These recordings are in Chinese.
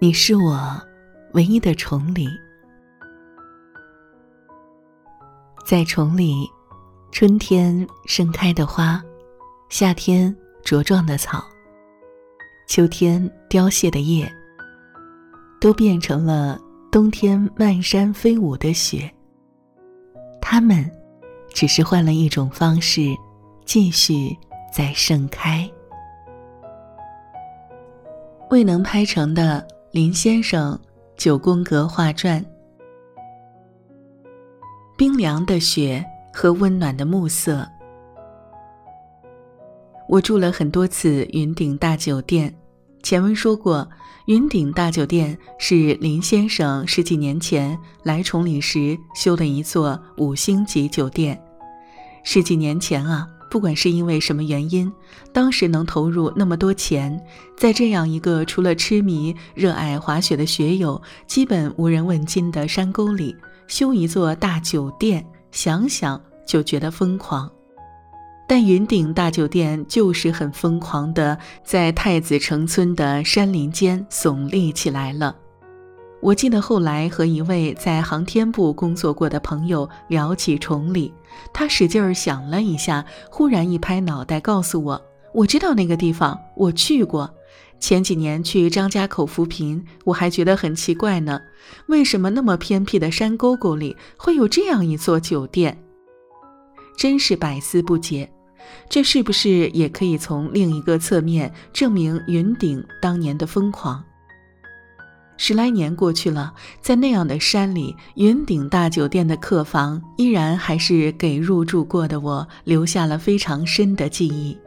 你是我唯一的崇礼，在崇礼，春天盛开的花，夏天茁壮的草，秋天凋谢的叶，都变成了冬天漫山飞舞的雪。它们只是换了一种方式，继续在盛开。未能拍成的。林先生九宫格画传。冰凉的雪和温暖的暮色。我住了很多次云顶大酒店。前文说过，云顶大酒店是林先生十几年前来崇礼时修的一座五星级酒店。十几年前啊。不管是因为什么原因，当时能投入那么多钱，在这样一个除了痴迷、热爱滑雪的雪友基本无人问津的山沟里修一座大酒店，想想就觉得疯狂。但云顶大酒店就是很疯狂的，在太子城村的山林间耸立起来了。我记得后来和一位在航天部工作过的朋友聊起崇礼，他使劲儿想了一下，忽然一拍脑袋告诉我：“我知道那个地方，我去过。前几年去张家口扶贫，我还觉得很奇怪呢，为什么那么偏僻的山沟沟里会有这样一座酒店？真是百思不解。这是不是也可以从另一个侧面证明云顶当年的疯狂？”十来年过去了，在那样的山里，云顶大酒店的客房依然还是给入住过的我留下了非常深的记忆。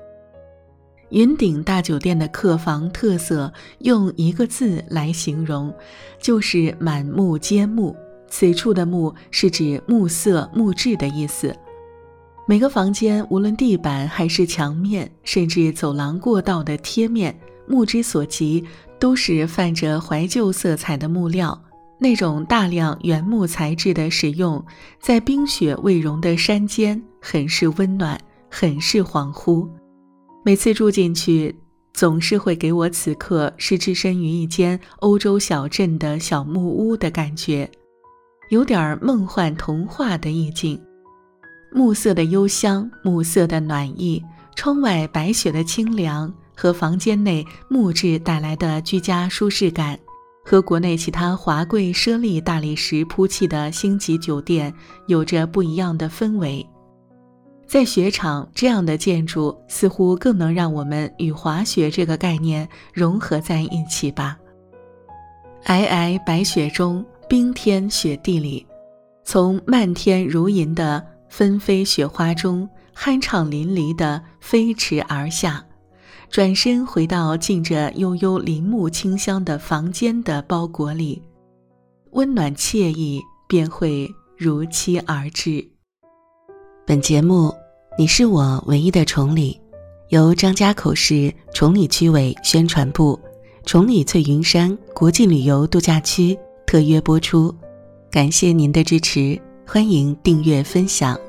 云顶大酒店的客房特色用一个字来形容，就是满目皆木。此处的木是指木色、木质的意思。每个房间，无论地板还是墙面，甚至走廊过道的贴面，目之所及。都是泛着怀旧色彩的木料，那种大量原木材质的使用，在冰雪未融的山间，很是温暖，很是恍惚。每次住进去，总是会给我此刻是置身于一间欧洲小镇的小木屋的感觉，有点梦幻童话的意境。木色的幽香，木色的暖意，窗外白雪的清凉。和房间内木质带来的居家舒适感，和国内其他华贵奢丽大理石铺砌的星级酒店有着不一样的氛围。在雪场，这样的建筑似乎更能让我们与滑雪这个概念融合在一起吧。皑皑白雪中，冰天雪地里，从漫天如银的纷飞雪花中，酣畅淋漓地飞驰而下。转身回到浸着悠悠林木清香的房间的包裹里，温暖惬意便会如期而至。本节目，你是我唯一的崇礼，由张家口市崇礼区委宣传部、崇礼翠云山国际旅游度假区特约播出，感谢您的支持，欢迎订阅分享。